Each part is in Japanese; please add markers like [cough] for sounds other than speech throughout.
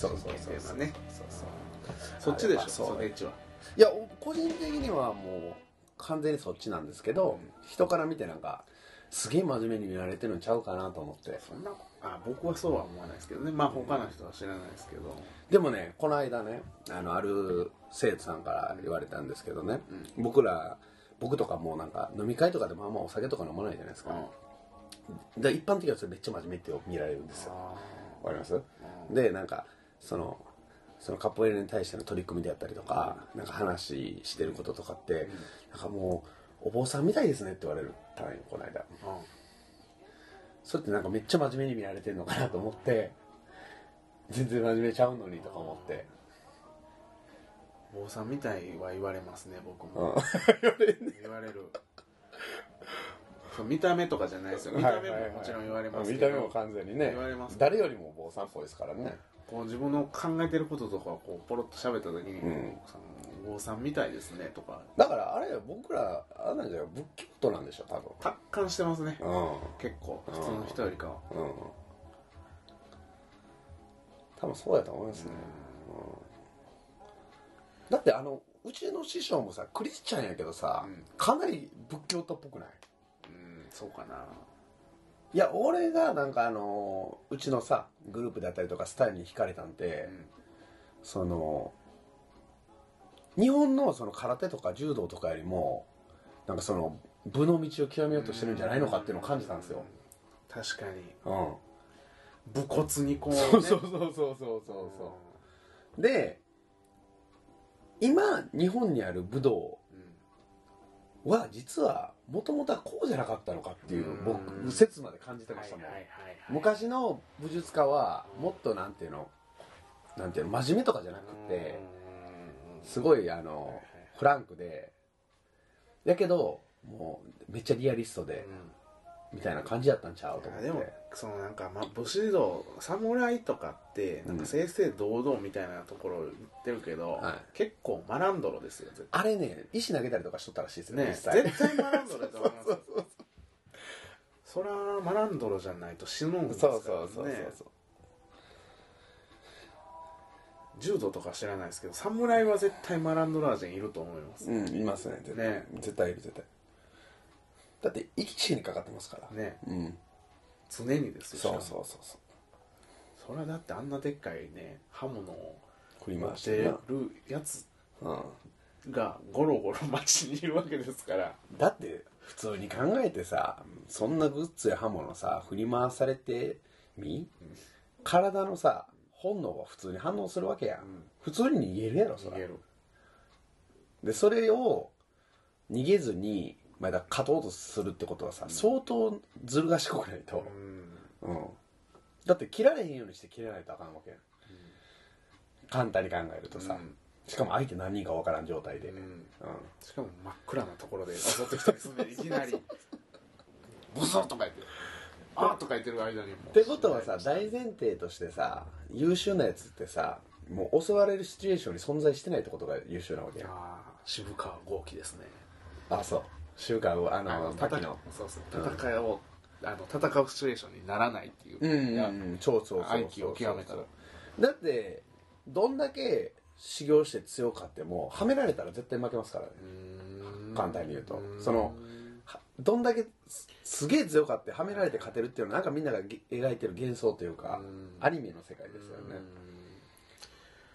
そうそうそう神経っていうねそうそう。そっちでしょ？そうそれ一は。いや個人的にはもう完全にそっちなんですけど、人から見てなんかすげえ真面目に見られてるんちゃうかなと思って。そんなあ僕はそうは思わないですけどね。まあ他の人は知らないですけど。でもねこの間ねあのある生徒さんから言われたんですけどね、僕ら僕とかもうなんか飲み会とかでもあんまお酒とか飲まないじゃないですか、で一般的にはそれめっちゃ真面目って見られるんですよ。あわかります？でなんかそのそのカポエイラに対しての取り組みであったりとか、なんか話してることとかって、なんかもうお坊さんみたいですねって言われたんよこの間。ーあそれってなんかめっちゃ真面目に見られてるのかなと思って全然真面目ちゃうのにとか思って。坊さんみたいは言われますね僕うん。も [laughs] 言われる。そう見た目とかじゃないですよ。見た目ももちろん言われますけど。見た目も完全にね。誰よりもお坊さんっぽいですからねこう自分の考えてることとかをこうポロッと喋った時にうん「その坊さんみたいですね」とか。だからあれ僕らあれなんじゃない仏教徒なんでしょ多分。達観してますね。うん。結構普通の人よりかは。うん。多分そうやと思いますね、うん。だってあのうちの師匠もさクリスチャンやけどさ、うん。かなり仏教徒っぽくない？うんそうかないや俺がなんかあのうちのさグループであったりとかスタイルに惹かれたんで、うん。その日本のその空手とか柔道とかよりもなんかその武の道を極めようとしてるんじゃないのかっていうのを感じたんですよ、確かに。うん、武骨にこう、ね、そうそうそうそうそうそうそう。で今日本にある武道うんは実はもともとはこうじゃなかったのかっていううん。僕説まで感じてましたもん、はいはいはいはい。昔の武術家はもっとなんていうのなんていうの真面目とかじゃなくてすごいあのフランクでやけどもうめっちゃリアリストでみたいな感じやったんちゃう？と思って。でもそのなんか、まあ、武士道侍とかってなんか正々堂々みたいなところ言ってるけど、はい。結構マランドロですよ絶あれね石投げたりとかしとったらしいですよ対ね実際。絶対マランドロだと思いますよ。[laughs] そりゃマランドロじゃないと死ぬんですからね。そうそうそうそうそう柔道とか知らないですけど侍は絶対マランドラージェンいると思います、うんいますね絶対。ね絶対いる絶対だって生き死にかかってますから。ね。うん。常にですよ。そうそうそうそう。それはだってあんなでっかいね刃物を振り持っ回しててな。るやつうん。がゴロゴロ街にいるわけですから。だって普通に考えてさそんなグッズや刃物さ振り回されてみ体のさ本能は普通に反応するわけやん、普通に逃げるやろそら。逃げる。でそれを逃げずにまあだ勝とうとするってことはさ、相当ずる賢くないと、うん。うん。だって切られへんようにして切れないとあかんわけ。やん、簡単に考えるとさ、うん。しかも相手何人かわからん状態で、うん。うん。しかも真っ暗なところで襲ってきたりするんでいきなり「[laughs] ボソッ!」とか言って「あー」とか言ってる間にもってことはさ大前提としてさ優秀なやつってさもう襲われるシチュエーションに存在してないってことが優秀なわけや渋川豪輝ですね。あそう週刊をあのあの滝のそうそう戦いをあの戦うシチュエーションにならないっていううん。うんいやうんそうそう。愛機を極めたら。だってどんだけ修行して強かってもはめられたら絶対負けますからね。簡単に言うと。んそのはどんだけすすげえ強かってはめられて勝てるっていうのはなんかみんながげ描いてる幻想というかうん。アニメの世界ですよね。うん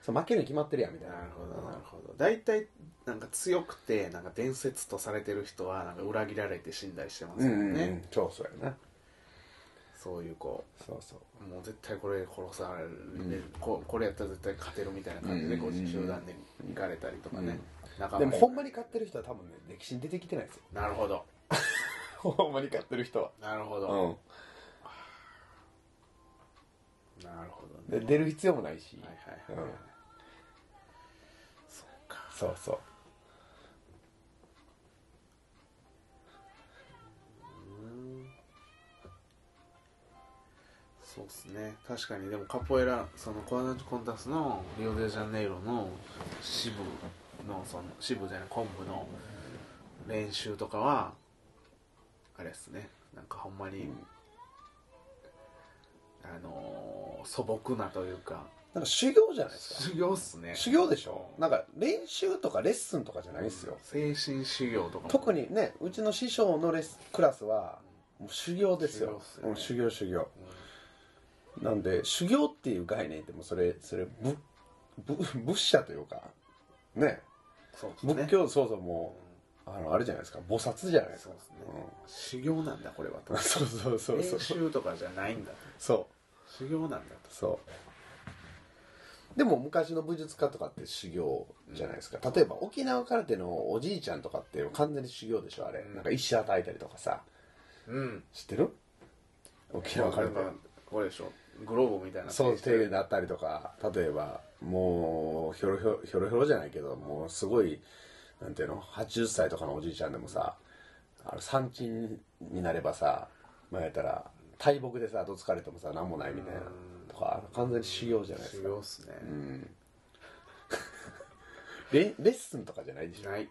そう負けるに決まってるやんみたいな。なるほどなるほど。大体なんか強くてなんか伝説とされてる人はなんか裏切られて死んだりしてますよね、うんうんうん超そうやな。そういうこそうそう。うもう絶対これ殺される、でここれやったら絶対勝てるみたいな感じでこううんうんうん。集団で行かれたりとかね、仲間でもほんまに勝ってる人は多分ね歴史に出てきてないですよ。なるほど。ほんまに勝ってる人は。なるほど、うん。なるほどね。で出る必要もないし、はいはいはい、うんそうかそうそう。そうですね。確かに。でもカポエラそのコアナチコンタスのリオデジャネイロの支部のその支部じゃない昆布の練習とかはあれですね。なんかほんまに、あのー素朴なというかなんか修行じゃないですか。修行っすね。修行でしょ？なんか練習とかレッスンとかじゃないですよ、精神修行とかも。特にねうちの師匠のレスクラスはもう修行ですよ。修行っすよね。うん修行修行、なんで修行っていう概念ってもうそれそれぶぶ仏者というかね。そうですね。仏教そうそうもうあのあれじゃないですか。菩薩じゃないですか。そうですね。修行なんだこれはと。う [laughs] んそうそうそうそう。練習とかじゃないんだと。そう。修行なんだと。そうでも昔の武術家とかって修行じゃないですか、例えば沖縄空手のおじいちゃんとかって完全に修行でしょあれ、うん。なんか石与えたりとかさ。うん。知ってる？沖縄空手これでしょ。グローブみたいなそう手でなったりとか。例えばもうひょろひょろひょろひょろじゃないけどもうすごいなんていうの？80歳とかのおじいちゃんでもさあの産地になればさまあやったら大木でさどつかれてもさ何もないみたいなとか完全に修行じゃないです修か行っすね、レレッスンとかじゃないでしょ。ない。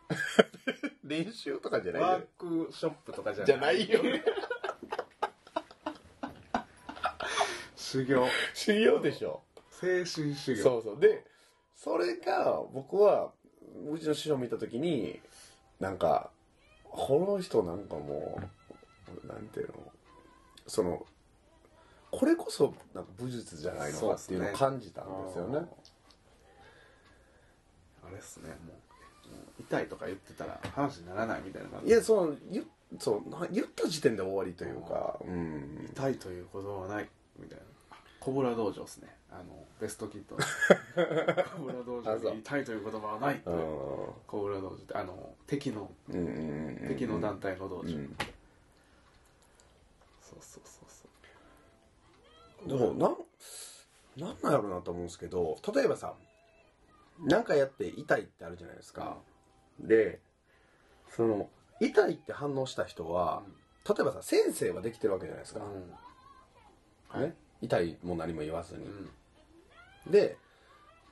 [laughs] 練習とかじゃないワよークショップとかじゃない。じゃないよ。修行。修行でしょ。精神修行。そうそう。でそれが僕はうちの師匠見た時になんかこの人なんかもうなんていうのそのこれこそなんか武術じゃないのかっていうのを感じたんですよね。あれっすね。もう痛いとか言ってたら話にならないみたいな感じ。いやその言そうな言った時点で終わりというかうん。痛いということはないみたいな。コブラ道場ですね。あのベストキット [laughs] コブラ道場に痛いという言葉はないってう。ん。コブラ道場ってあの敵のうんうんうん敵の団体の道場、そうそうそうでもなんなんなんやろうなと思うんですけど例えばさなんかやって痛いってあるじゃないですか、でその痛いって反応した人は、例えばさ先生はできてるわけじゃないですか、うん。ね、痛いも何も言わずに、うん。で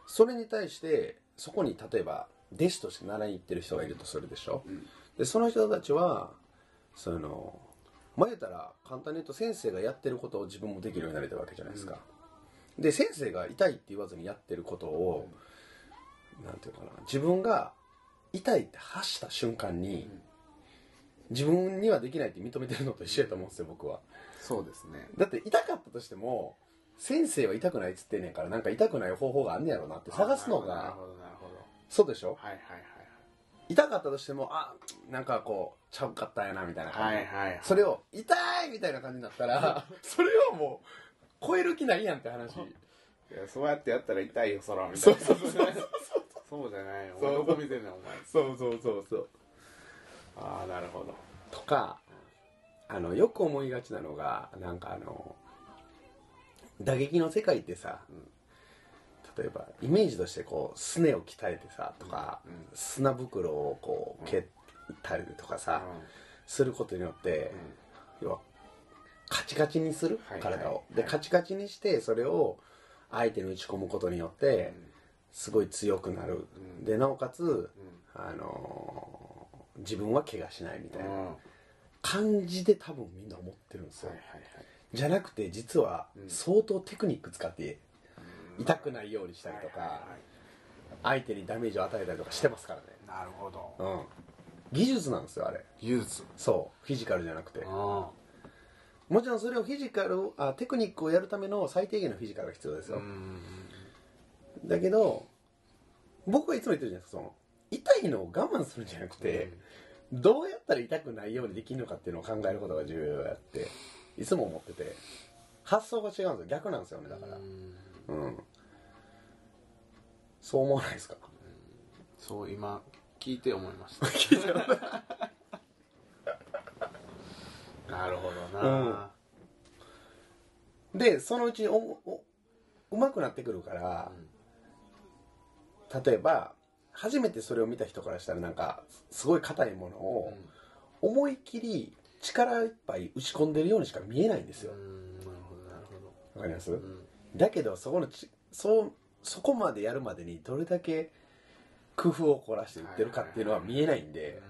それに対してそこに例えば弟子として習いに行ってる人がいるとするでしょ、ん。でその人たちはその前言ったら簡単に言うと先生がやってることを自分もできるようになれたわけじゃないですか、で先生が痛いって言わずにやってることを、なんていうかな自分が痛いって発した瞬間に、自分にはできないって認めてるのと一緒やと思うんですよ僕は。そうですね。だって痛かったとしても先生は痛くないっつってんねんからなんか痛くない方法があんねやろなって探すのなるがほどなるほど。そうでしょ？はいはい痛かったとしてもあなんかこうちゃうかったんやなみたいな感じ、はいはいはい。それを痛いみたいな感じになったら [laughs] それをもう超える気ないやんって話。[laughs] いやそうやってやったら痛いよそらみたそいうな。そうそうそう。[laughs] そうじゃない。よそう。どこ見てんねんお前。そうそうそうそう。ああなるほど。とかあのよく思いがちなのがなんかあの打撃の世界ってさ、例えばイメージとしてこうすねを鍛えてさとか、うんうん砂袋をこう蹴ったりとかさ、うん。することによって、要はカチカチにするはい体を、はい。でカチカチにしてそれを相手に打ち込むことによって、すごい強くなる、うん。でなおかつ、あのー自分は怪我しないみたいな。感じで多分みんな思ってるんですよ、いはいはい。じゃなくて実はうん。相当テクニック使って痛くないようにしたりとか、相手にダメージを与えたりとかしてますからね。なるほど。うん。技術なんですよあれ。技術。そう。フィジカルじゃなくて。あもちろんそれをフィジカルあテクニックをやるための最低限のフィジカルが必要ですよ、うんだけど僕はいつも言ってるじゃないですかその痛いのを我慢するんじゃなくて、どうやったら痛くないようにできるのかっていうのを考えることが重要やっていつも思ってて。発想が違うんですよ逆なんですよねだからうん。そう思わないですか？そう今聞いて思いました。[laughs] なるほどな、でそのうちおおうまくなってくるから、例えば初めてそれを見た人からしたらなんかすごい硬いものを思いっきり力いっぱい打ち込んでるようにしか見えないんですよ。わかります、どうんだけどそこのちそうそこまでやるまでにどれだけ工夫を凝らして打ってるかっていうのは見えないんで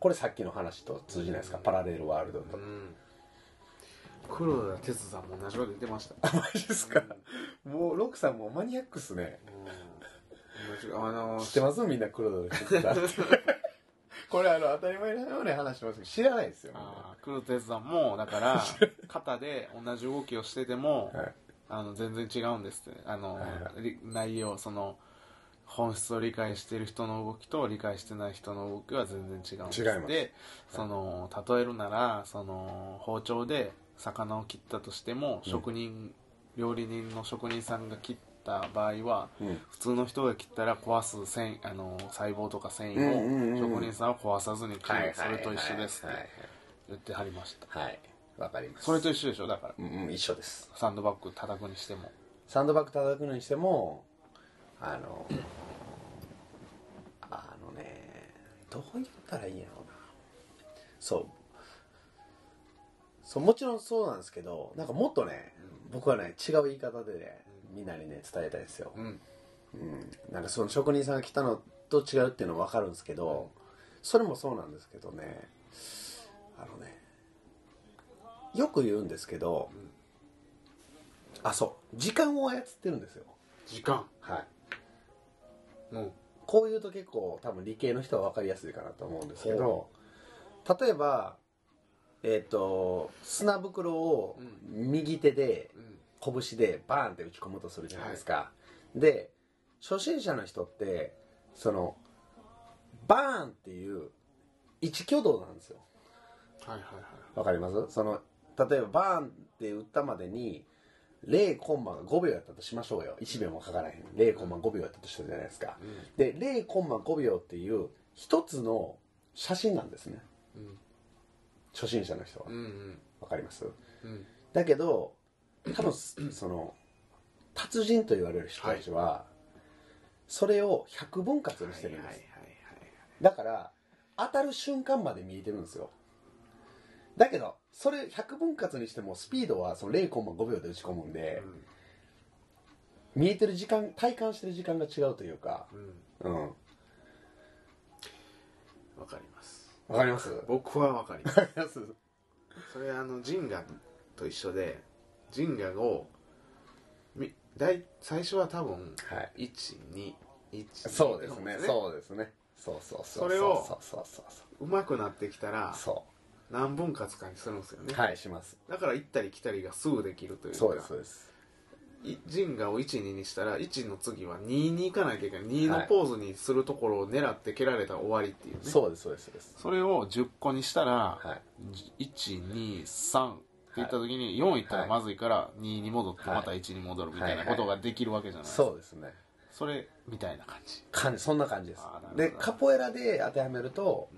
これさっきの話と通じないですか？パラレルワールドと。うん黒田哲さんも同じこと言ってました。[laughs] マジですか？もうロックさんもマニアックっすね。うん。あの [laughs] 知ってます？みんな黒田哲さん。[laughs] これあの当たり前のように話してますけど知らないですよ、あー黒田哲さんもだから肩で同じ動きをしてても、はいあの全然違うんですって。あの、内容その本質を理解している人の動きと理解してない人の動きは全然違うんです。違います。でその例えるならその包丁で魚を切ったとしても、職人料理人の職人さんが切った場合は、うん。普通の人が切ったら壊す繊維あの細胞とか繊維うんうんうんうん。を職人さんは壊さずに切る、はいそれと一緒ですっはいて言ってはりました。はいわかります。それと一緒でしょだから。うんうん一緒です。サンドバッグ叩くにしても。サンドバッグ叩くのにしてもあのあのねどう言ったらいいんやろうな。そう。そうもちろんそうなんですけどなんかもっとね僕はね違う言い方でねみんなにね伝えたいですよ、うん。うん、なんかその職人さんが来たのと違うっていうのは分かるんですけどそれもそうなんですけどね。あのねよく言うんですけど、あそう。時間を操ってるんですよ。時間。はい。うん。こういうと結構多分理系の人は分かりやすいかなと思うんですけど例えばえっ、と砂袋を右手でうん。拳でバーンって打ち込むとするじゃないですか、で初心者の人ってそのバーンっていう一挙動なんですよ。はいはいはい。わかります？その例えばバーンって打ったまでに0コンマが5秒やったとしましょうよ。1秒もかからへん。0コンマ5秒やったとしたじゃないですか、で0コンマ5秒っていう一つの写真なんですね。うん初心者の人は。うん。うんわかります？うん。だけど多分その達人と言われる人たちは、それを100分割にしてるんです、はいはい。だから当たる瞬間まで見えてるんですよ。だけどそれ100分割にしてもスピードはその0.5秒で打ち込むんで、見えてる時間体感してる時間が違うというか。うん。うん。わかります。わかります？僕はわかります。それあのジンガと一緒でジンガをみ大最初は多分はい。121そうですね。そうですね。そうそうそうそれをそうそうそう。そううまくなってきたらそ何分割かにするんですよね、うはいします。だから行ったり来たりがすぐできるというかそうですそうです。いジンガを12にしたら1の次は2に行かなきゃいけない。2のポーズにするところを狙って蹴られたら終わりっていうね。そうですそうですそうです。それを10個にしたら、はい。123っていった時に4い。ったらまずいから2に戻ってまた1に戻るみたいなことができるわけじゃないですか、そうですねそれみたいな感じ。感じそんな感じです。でカポエラで当てはめると、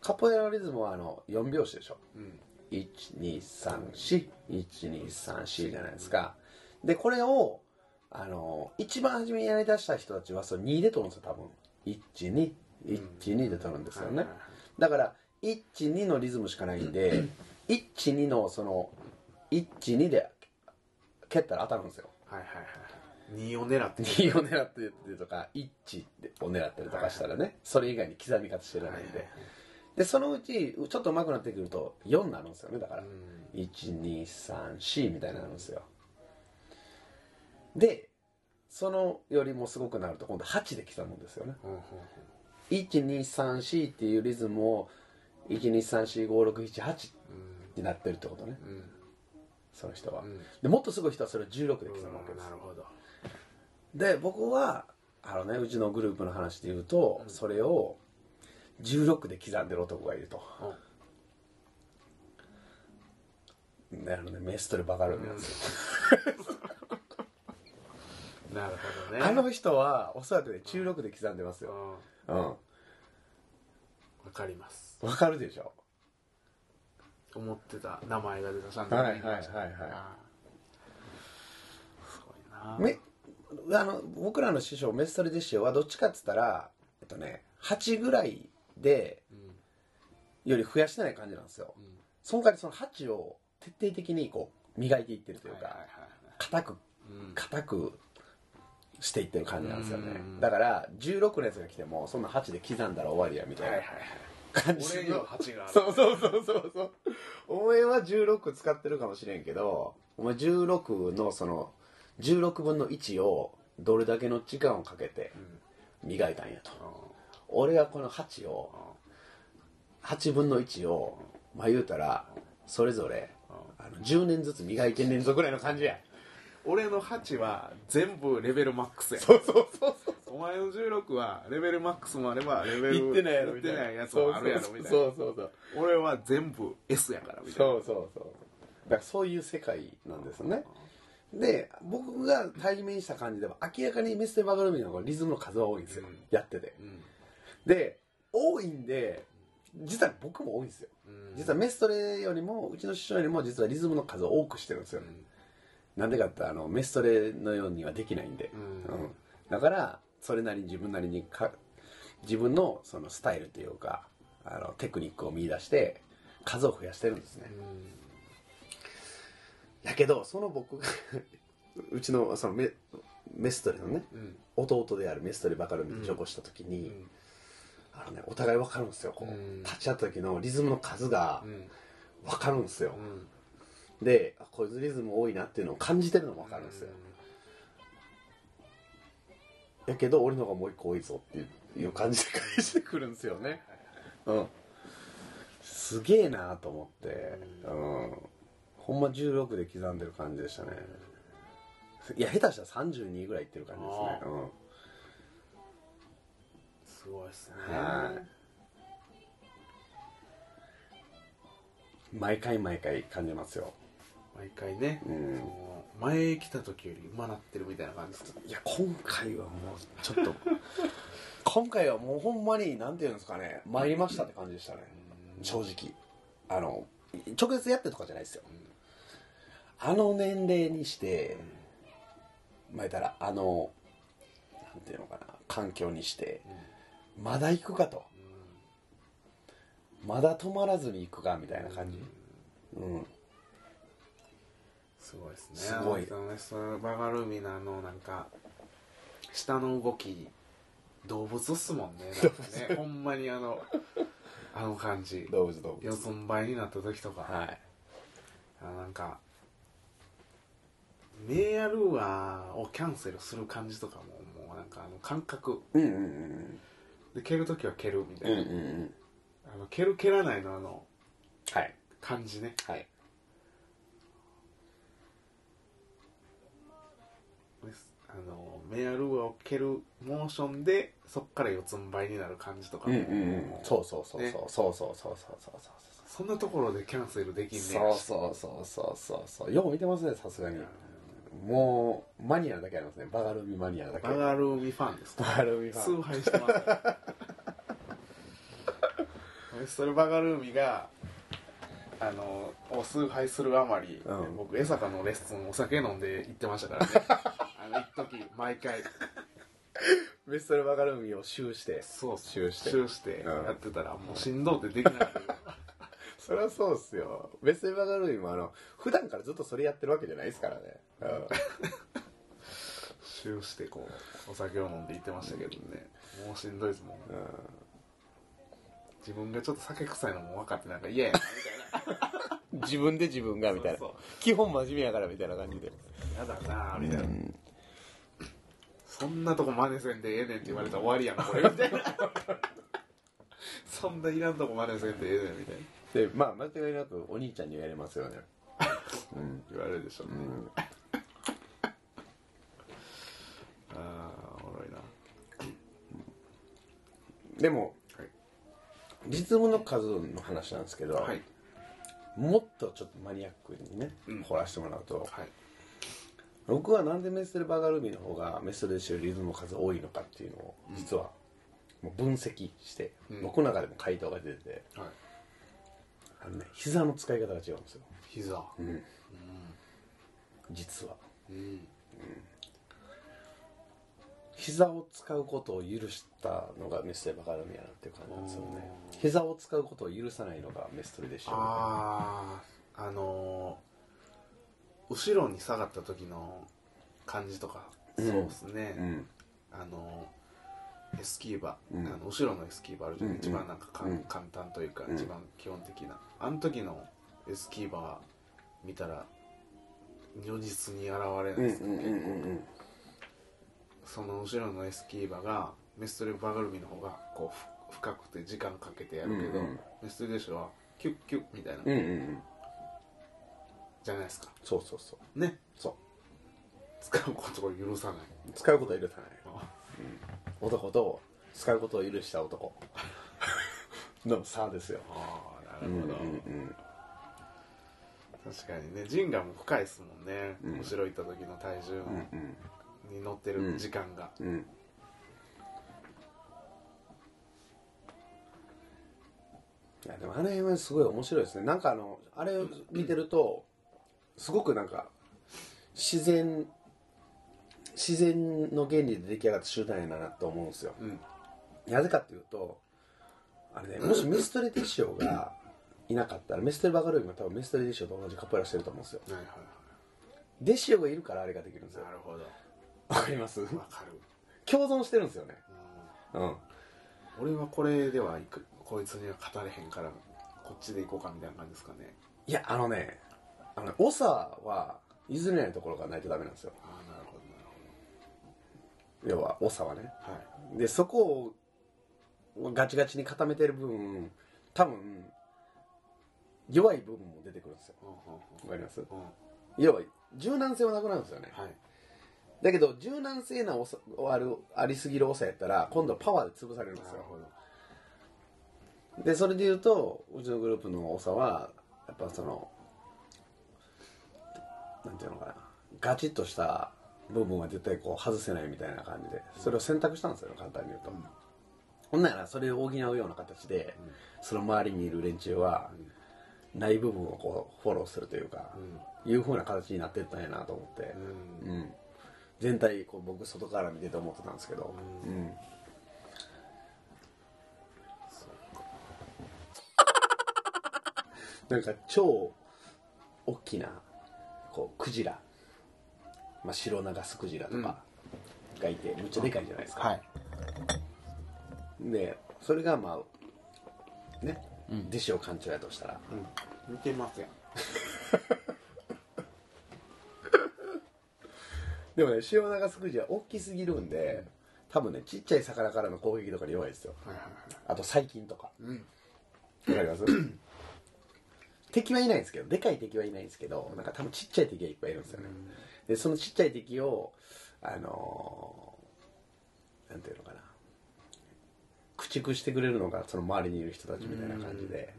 カポエラのリズムはあの4拍子でしょ。うん。12341234じゃないですか。でこれをあの一番初めにやりだした人たちはそれ2で取るんですよ多分。1212で取るんですよね、はいはいはいだから12のリズムしかないんで [clears throat] 12のその12で蹴ったら当たるんですよ。はいはいはい2を狙って。2を狙ってるとか1を狙ってるとかしたらねそれ以外に刻み方してないんででそのうちちょっと上手くなってくると4になるんですよね。だから1234みたいになるんですよ。でそのよりもすごくなると今度8で刻むんですよね。うんうんうん。1234っていうリズムを1234567になってるってことね。うん。その人は、うん。でもっとすごい人はそれを16で刻むわけうん。ですなるほど。で僕はあのねうちのグループの話で言うと、それを16で刻んでる男がいると、ねあのね。メストレバカルミなんですよ、なるほどね。あの人はおそらくね中6で刻んでますうん。よわうん。かります。わかるでしょ。思ってた名前が出たさんではいはいはいはい。すごいな。めあの僕らの師匠メストレ弟子はどっちかっつったらえっとね8ぐらいでうん。より増やしてない感じなんですよ。うん。その代わりその8を徹底的にこう磨いていってるというか硬くうん。硬くしていってる感じなんですよね。うん。だから16のやつが来てもそんな8で刻んだら終わりやみたいな、感じ俺には8がある。[laughs] そうそうそうそうそう。お前は16使ってるかもしれんけどお前16のその16分の1をどれだけの時間をかけて磨いたんやと、俺はこの8を8分の1をまあ言うたらそれぞれあの10年ずつ磨いてんねんぞぐらいの感じや。俺の8は全部レベルマックスや。そうそうそうそう。お前の16はレベルマックスもあればレベル言ってないやろ言ってないやつもあるやろみたいな。そうそうそう俺は全部 S やからみたいな。そうそうそう。だからそういう世界なんですね。で僕が対面した感じでは明らかにメステバガルミの方がリズムの数は多いんですよ、うん。やってて。うんで多いんで実は僕も多いんですよ。うん。実はメストレよりもうちの師匠よりも実はリズムの数を多くしてるんですよ、なんでかってあのメストレのようにはできないんで、うん。うん。だからそれなりに自分なりにか自分のそのスタイルというかあのテクニックを見出して数を増やしてるんですね、やけどその僕が [laughs] うちのそのメメストレのねうん。弟であるメストレバカルミにチョコした時に、うんあのね、お互い分かるんですよ。こう、うん。立ち会った時のリズムの数がうん。分かるんですよ、うん。であこいつリズム多いなっていうのを感じてるのも分かるんですよ、やけど俺の方がもう一個多いぞっていう感じで返してくるんですよね。うん。すげえなと思って。うん。ほんま16で刻んでる感じでしたね。いや下手したら32ぐらいいってる感じですね。あうんすごいっすね。はい。毎回毎回感じますよ。毎回ね、うん。その前来た時より馬なってるみたいな感じですいや今回はもうちょっと。[laughs] 今回はもうほんまになんていうんですかね。参りましたって感じでしたね。正直。あの直接やってとかじゃないですよ。あの年齢にしてまあ言ったらあのなんていうのかな。環境にしてまだ行くかと。まだ止まらずに行くかみたいな感じ。うん。すごいですね。すごい。バガルーミのあのなんか下の動き動物っすもんね。[laughs] なんかねほんまにあのあの感じ。動物動四つん這いになった時とか、はい。あなんかメアルアをキャンセルする感じとかももうなんかあの感覚。うんうんうんで蹴る時は蹴るみたうんういな、んうん。あの蹴る蹴らないのあのはい。感じね。はい。です。あのメアルアを蹴るモーションでそっから四つん這いになる感じとか。も、うんうんうん。そうそうそうそうねそうそうそうそうそう。そうそんなところでキャンセルできんねそうそうそうそうそうそう。よう見てますねさすがにもうマニアだけありますね。バガルミマニアだけ。バガルーミファンですか？バガルミファン。崇拝してます。それバガルーミがあのを崇拝するあまり、うん。僕江坂のレッスンお酒飲んで行ってましたからね。[laughs] あの一時毎回。ベストルバガルミを修して。そう修して。修してうん。やってたらもうしんどうってできない。[laughs] そりゃそうっすよ。ベストルバガルミもあの普段からずっとそれやってるわけじゃないですからね、うん修してこうお酒を飲んで行ってましたけどね。もうしんどいですもん自分がちょっと酒臭いのも分かってなんか嫌やなみたいな。[laughs] 自分で自分がみたいな。基本真面目やからみたいな感じで。嫌だなみたいな、そんなとこ真似せんでええねんって言われたら終わりやんこれみたいな。[laughs] そんないらんとこ真似せんでええねんみたいな。でまあ間違いなくお兄ちゃんに言われますよね。[laughs] 言われるでしょうね、ああおもろいなでもはい。実務の数の話なんですけど、はい。もっとちょっとマニアックにね、うん。掘らせてもらうとはい。僕はなんでメステルバガルミの方がメステルで知るリズムの数多いのかっていうのを実はもう分析して、うん。僕の中でも回答が出ててはい。あのね膝の使い方が違うんですよ。膝。実は。うん膝を使うことを許したのがメステルバガルミやなっていう感じなんですよね。膝を使うことを許さないのがメストレでしょあああのー後ろに下がった時の感じとか。そうですね、うん。あのエスキーバー、うん。あの後ろのエスキーバーあるじゃん、うん一番なんかか、うん。簡単というか、うん。一番基本的な。あの時のエスキーバー見たら如実に現れないですか、うんうんうんその後ろのエスキーバーがメストレバガルミの方がこうふ深くて時間かけてやるけど、うんうんメストレデショはキュッキュッみたいな、うんうんうん。じゃないですか。そうそうそう。ね。そ使うことを許さない、う使うことは許さない。男と使うことを許した男。の差ですよ。ああなうんうんるほど、確かにね。人がも深いですもんね、うん。後ろ行った時の体重うんうんに乗ってる時間が、うん。うん。いやでもあの辺はすごい面白いですね。なんかあのあれを見てるとすごくなんか自然自然の原理で出来上がった集団やなと思うんですよ。うん。なぜかっていうとあれねもしメストレティシオがいなかったらメストレバカルイも多分メストレティシオと同じカポエラしてると思うんですよ。はいはいデシオがいるからあれができるんですよ。はいなるほどわかります？わかる、共存してるんですよね。うん。うん、俺はこれではいくこいつには語れへんからこっちで行こうかみたいな感じですかね。いやあのねあのね長は譲れないところがないとダメなんですよ。ああなるほどなる要は長はね。ほどはい。でそこをガチガチに固めてる分多分弱い部分も出てくるんですよ。うんうんわかります？うんうん。要は柔軟性はなくなるんですよね。はいだけど柔軟性なおさあるありすぎる長やったら今度はパワーで潰されるんですよ。でそれで言うとうちのグループの長はやっぱそのなんていうのかな。ガチッとした部分は絶対こう外せないみたいな感じでそれを選択したんですよ簡単に言うと、ほんならそれを補うような形で、その周りにいる連中は、ない部分をこうフォローするというか、いうふうな形になってったんやなと思って、うん。うん全体こう僕外から見てて思ってたんですけど、うん。なんか超大きなこうクジラ、まあ、白長スクジラとかがいて、むっちゃでかいじゃないですか、はい。でそれがまあね、弟子を館長やとしたら。うん。見てますやん [laughs] でもね塩長スクジラ大きすぎるんで多分ねちっちゃい魚からの攻撃とかに弱いですよ。はいはいあと細菌とか。はいうん。わかります？[clears throat] 敵はいないんですけどでかい敵はいないんですけどなんか多分ちっちゃい敵がいっぱいいるんですよね、でそのちっちゃい敵をあのーなんていうのかな。駆逐してくれるのがその周りにいる人たちみたいな感じで、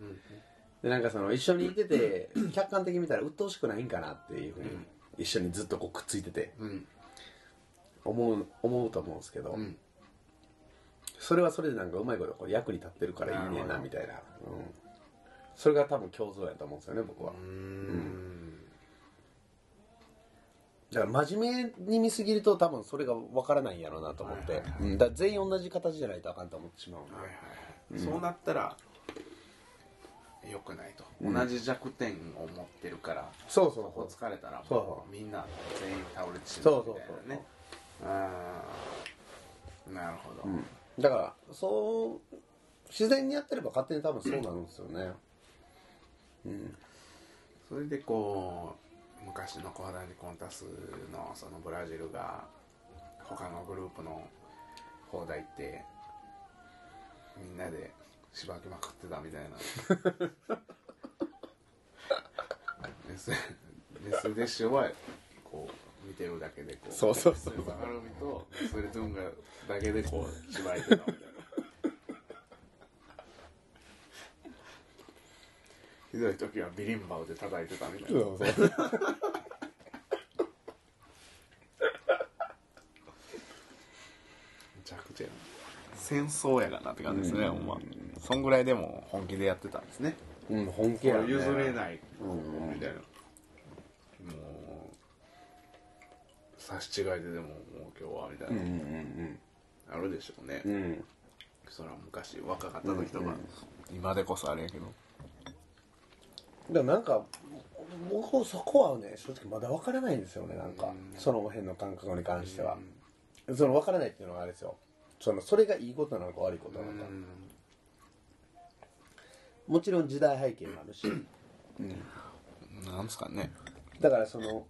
でなんかその一緒にいてて客観的に見たら鬱陶しくないんかなっていうふうに一緒にずっとこうくっついててうん。思う思うと思うんですけど、うん。それはそれでなんかうまいことこう役に立ってるからいいねんなみたいな、うん、それが多分共存やと思うんですよね僕は。うん。だから真面目に見すぎると多分それが分からないんやろうなと思って、はいはいうん。だから全員同じ形じゃないとあかんと思ってしまうんで、はいはいはい。そうなったら良くないと、うん。同じ弱点を持ってるからそうそうそこ疲れたらそう。そうみんな全員倒れてしまそううそうみたいそうなねああなるほど、うん。だからそう自然にやってれば勝手に多分そうなるんですよね。うん。それでこう昔のコハダニコンタスのそのブラジルが他のグループの方だ行ってみんなでしばきまくってたみたいな。[laughs] メスメスデッシュはこう見てるだけでこうそうそうそう。バカルミとメスレトゥンガだけでこうしばいてたみたいなひどい時はビリンバウで叩いてたみたいな。そうそう。めちゃくちゃやな。戦争やがなって感じですね、ほんまそんぐらいでも本気でやってたんですね。うん本気や、ね、譲れない。うんみたいなもう差し違いででももう今日はみたいうんうなんあるでしょうね、うん。うんそれは昔若かった時とか、今でこそあれやけど。でもなんか僕そこはね正直まだ分からないんですよね。なんか、うん。その辺の感覚に関しては、その分からないっていうのがあれですよ。そのそれがいいことなのか悪いことなのか、もちろん時代背景もあるし。なんですかね。だからその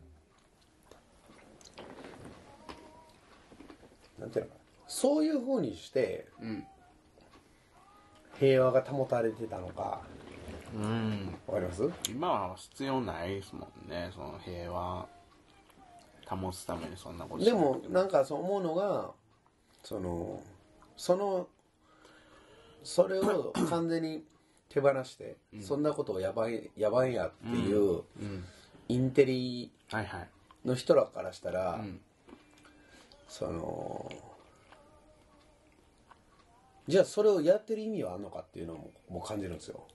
なんていうのかな。そういうふうにしてうん平和が保たれてたのか。うん。わかります？今は必要ないですもんね。その平和保つためにそんなことしでもなんかそう思うのがそのそのそれを完全に手放して、そんなことをやばいやばいやっていううん。インテリはいはい。の人らからしたら、ん。そのじゃあそれをやってる意味はあんのかっていうのももう感じるんですよ。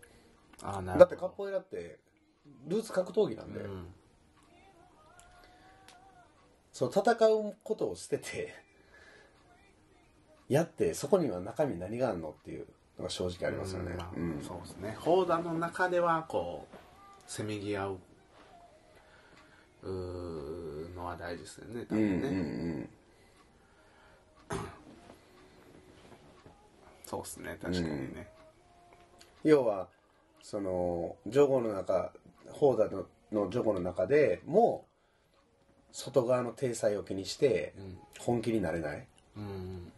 ああなるだってカポエラってルーツ格闘技なんで、うん。そう戦うことを捨ててやってそこには中身何があるのっていうのが正直ありますよね。うん。そうですね。砲弾の中ではこうせめぎ合ううーのは大事ですよね多うん分うん。ね、そうですね確かにね、要はそのジョゴの中砲弾ののジョゴの中でも外側の体裁を気にして本気になれない。うん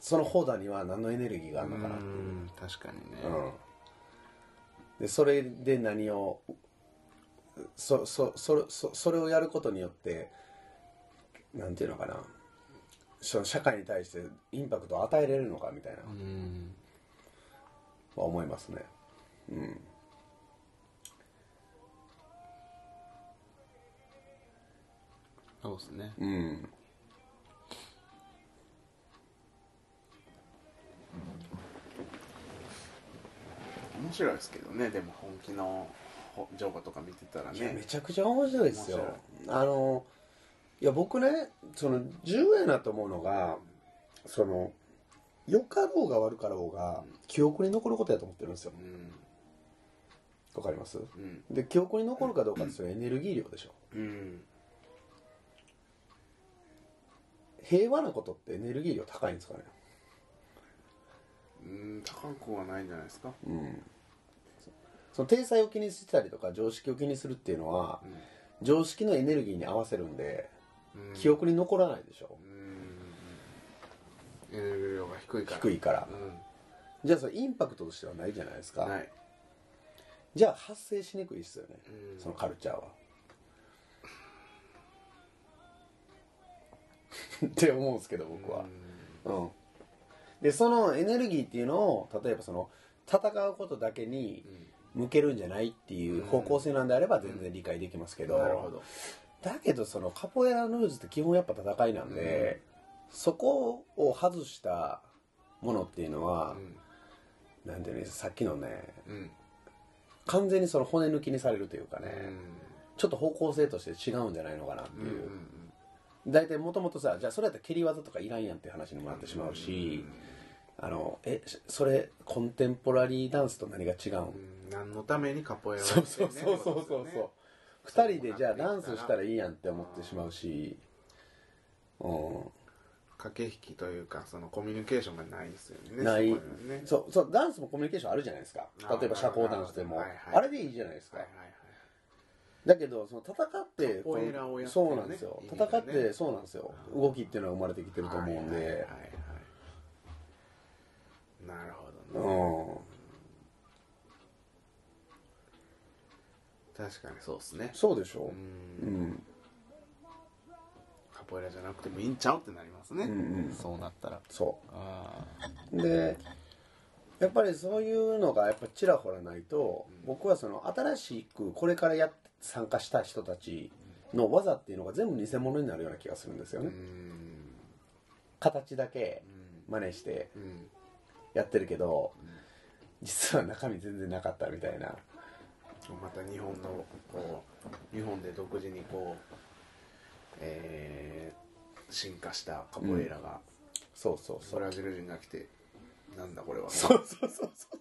その砲弾には何のエネルギーがあるのかな、う。ん確かにね、うん、でそれで何をそそそれそそれをやることによってなんていうのかな。その社会に対してインパクトを与えれるのかみたいな。うん。は思いますね。うん。そうですね。うん面白いですけどねでも本気のほ情報とか見てたらいやめねちゃくちゃ面白いですよ。面あのいや僕ねその重要やなと思うのがその良かろうが悪かろうが記憶に残ることやと思ってるんですよ。うん。わかります？うん。で記憶に残るかどうかってそれエネルギー量でしょ。うん。平和なことってエネルギー量高いんですかね？うん高くはないんじゃないですか。うんその体裁を気にしたりとか常識を気にするっていうのは、常識のエネルギーに合わせるんで、うん。記憶に残らないでしょ。うん。エネルギー量が低いから。低いから。うじゃあそれインパクトとしてはないじゃないですか。んない。じゃあ発生しにくいっすよね、うん。そのカルチャーは。[laughs] って思うんですけど僕は。うん、でそのエネルギーっていうのを例えばその戦うことだけに向けるんじゃないっていう方向性なんであれば全然理解できますけど、なるほど。だけどそのカポエラのルーズって基本やっぱ戦いなんで、そこを外したものっていうのは、なんていうのさっきのねうん。うん完全にその骨抜きにされるというかね、うん。ちょっと方向性として違うんじゃないのかなってう。んいう、大体もともとさじゃあそれやったら蹴り技とかいらんやんっていう話にもなってしまうし、あのえそれコンテンポラリーダンスと何が違うん、うん何のためにカポエラをそうそうやってんね。んそうそうそうそう、ってことですよね二人でじゃあダンスしたらいいやんって思ってしまうし。うん。駆け引きというかそのコミュニケーションがないですよね。ない。そこにはね。そうそうダンスもコミュニケーションあるじゃないですか。あ例えば社交ダンスでも。はいはいあれでいいじゃないですか、はいはいはい。だけどその戦ってカポエラをやってそるね。うなんですよ。意味がね戦ってそうなんですよ。動きっていうのは生まれてきてると思うんで、はいはいはいはいなるほどね。うん。確かにそうですね。そうでしょ？ううん。んカポエラじゃなくてもいいんちゃうってなりますね、うんうん。そうなったら。そあうでやっぱりそういうのがやっぱちらほらないと、僕はその新しくこれからやっ参加した人たちの技っていうのが全部偽物になるような気がするんですよあうね、ん。形だけ真似して。うんやってるけど、実は中身全然なかったみたいな。また日本のこう日本で独自にこうえー進化したカポエラが、そうそうそう。ブラジル人が来てなんだこれは。そうそうそうそう。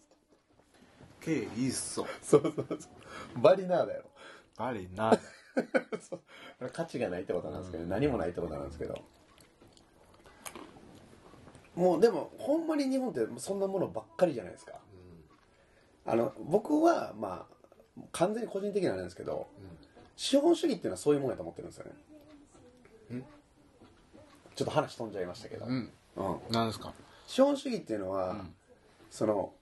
ケイいいっそそうそうそう。バリナーだよ。バリな [laughs] 価値がないってことなんですけど、何もないってことなんですけどもうでもほんまに日本ってそんなものばっかりじゃないですか。あの僕はまあ完全に個人的なあれなんですけど資本主義っていうのはそういうもんやと思ってるんですよね。ん。ちょっと話飛んじゃいましたけど、うん、なんですか？資本主義っていうのは、ん。その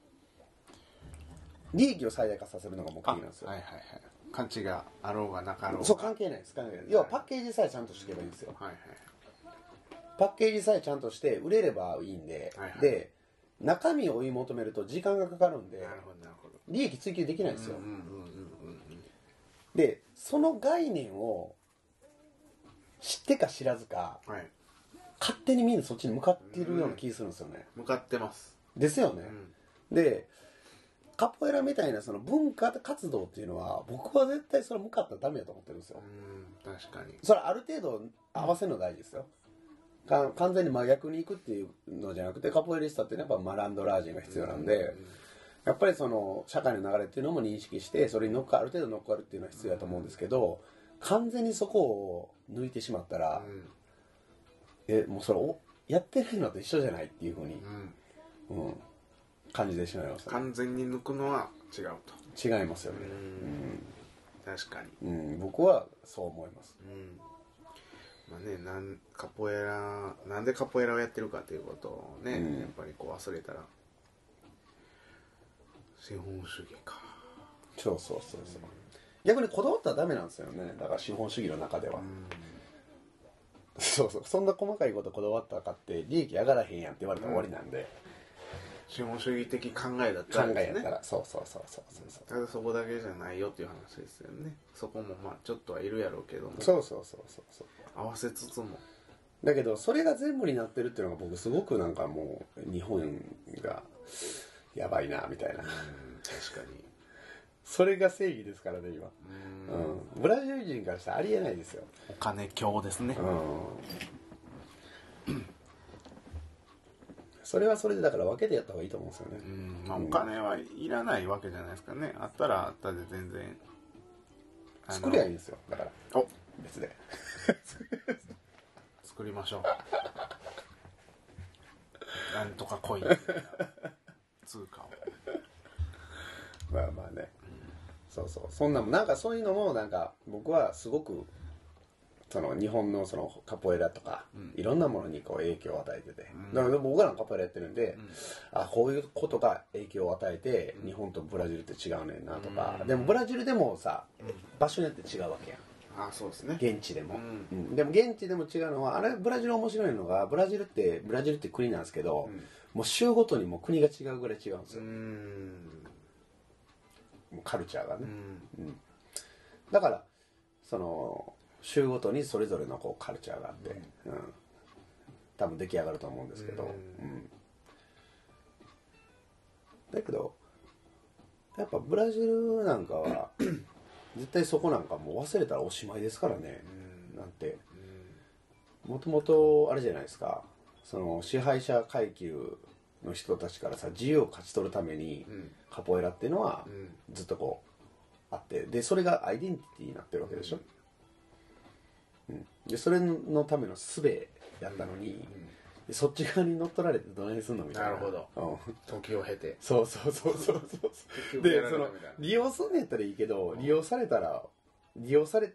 利益を最大化させるのが目的あなんですよ、はいはいはい。価値があろうがなかろうが。そう関係ないです。関係ない。要はパッケージさえちゃんとしていけばいいんですよ。はいはいパッケージさえちゃんとして売れればいいんで、はいはい。で中身を追い求めると時間がかかるんでなるほどなるほど。利益追求できないんですよ、うんうんうんうんでその概念を知ってか知らずかうんはい。勝手にみんなそっちに向かっているような気がするんですよね、向かってます。ですよね。う、ん。でカポエラみたいなその文化活動っていうのは僕は絶対それ向かったらダメだと思ってるんですよ。うん確かに。それある程度合わせるの大事ですよ。か完全に真逆に行くっていうのじゃなくてカポエリスタっていうのはやっぱマランドラージンが必要なんで、やっぱりその社会の流れっていうのも認識してそれに乗っかある程度乗っかるっていうのは必要だと思うんですけど完全にそこを抜いてしまったら、えもうそれおやってないのと一緒じゃないっていうふうに、うん。うんうん、感じてしまいますね。完全に抜くのは違うと。違いますよね、確かに。うんうん、僕はそう思います。うんまあねなんカポエラなんでカポエラをやってるかっていうことをね、うん。やっぱりこう忘れたら資本主義か。そうそうそうそう。逆にこだわったらダメなんですよね。だから資本主義の中では、そうそう。そんな細かいことこだわったかって利益上がらへんやんって言われたら終わりなんで、資本主義的考えだったね。えやったらそうそうそうそうそうそう。ただそこだけじゃないよっていう話ですよね。そこもまあちょっとはいるやろうけども。そうそうそうそうそう。合わせつつも。だけどそれが全部になってるっていうのが僕すごくなんかもう日本がやばいなみたいな。うん確かに。それが正義ですからね今。うん。うん。ブラジル人からしたらありえないですよ。お金強ですね。うんそれはそれでだから分けてやった方がいいと思うんですよね。うん。まあお金はいらないわけじゃないですかね。あったらあったで全然作りゃいいんですよ。だからお。別で。[laughs] 作りましょう。なんとかコイン通貨を。まあまあね。そうそう。そんなもん。なんかそういうのもなんか僕はすごくその日本のそのカポエラとか、いろんなものにこう影響を与えてて、だから僕らのカポエラやってるんで、あこういうことが影響を与えて、日本とブラジルって違うねんなとか、でもブラジルでもさ、場所によって違うわけやん。あそうですね。現地でも、うん。うん。でも現地でも違うのはあれブラジル面白いのがブラジルってブラジルって国なんですけど、もう州ごとにもう国が違うぐらい違うんですうよ、ん。もうカルチャーがね、うん。だからその州ごとにそれぞれのこうカルチャーがあって、うん。多分出来上がると思うんですけど、うん。うん。だけどやっぱブラジルなんかは [clears throat] 絶対そこなんかもう忘れたらおしまいですからね、なんて。もともとあれじゃないですか。その支配者階級の人たちからさ自由を勝ち取るために、ん。カポエラっていうのはうん。ずっとこうあって。でそれがアイデンティティになってるわけでしょ、うん。でそれのための術やったのに、でそっち側に乗っ取られてどないすんのみたいな。なるほど。うん。時を経て。そうそうそうそうそうでその利用すんねやったらいいけど利用されたら利用され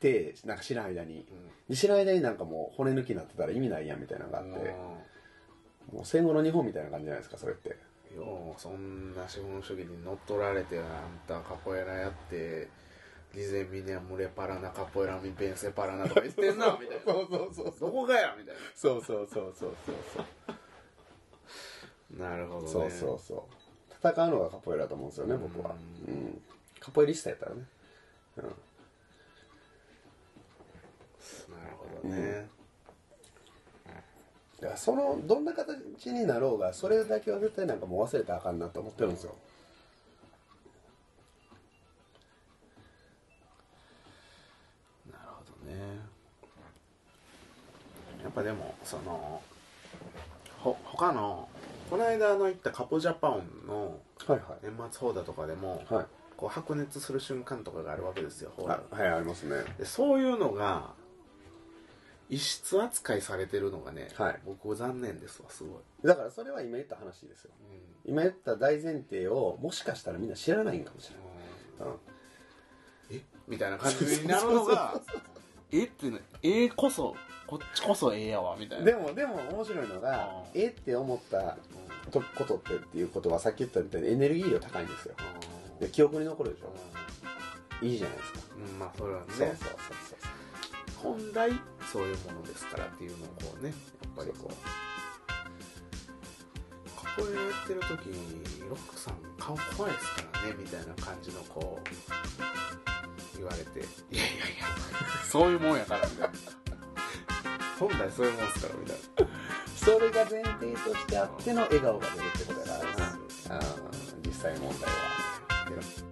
てなんか知らん間に、知らん間になんかもう骨抜きになってたら意味ないやんみたいなのがあって、もう戦後の日本みたいな感じじゃないですかそれって。ようそんな資本主義に乗っ取られてあんたカポエラやってリゼミネムレパラナカポエラミベンセパラナとか言ってんなみたいなそうそう。そうどこがや？みたいそうそうそうそうそう。ななるほどね。そうそうそう。戦うのがカポエラだと思うんですよね僕は。うん。カポエリスタやったらね。うん。なるほどね、だからそのどんな形になろうがそれだけは絶対なんかもう忘れたらあかんなと思ってるんですよ。なっぱでもそのほ他のこの間の行ったカポジャパンのはいは年末放題とかでも、いはい。こう白熱する瞬間とかがあるわけですよ放題あはいありますね。でそういうのが異質扱いされてるのがね、はい。僕残念ですわすごい、だからそれは今言った話ですよ。うん。今言った大前提をもしかしたらみんな知らないんかもしれない、うん。え？みたいな感じになるのがえってねえこそこっちこそええやわみたいな。でもでも面白いのがうんえって思ったとことってっていうことはさっき言ったみたいにエネルギー量高いんですよ。で記憶に残るでしょ。いいじゃないですか、うんまあそれはね。そうそうそう。本来そういうものですからっていうのをこうねやっぱりこうカポエラやってる時にロックさん顔怖いですからねみたいな感じのこう言われていやいやいやそういうもんやからみたいな本来そういうもんですからみたいなそれが前提としてあっての笑顔が出るってことだからな、うん実際問題は。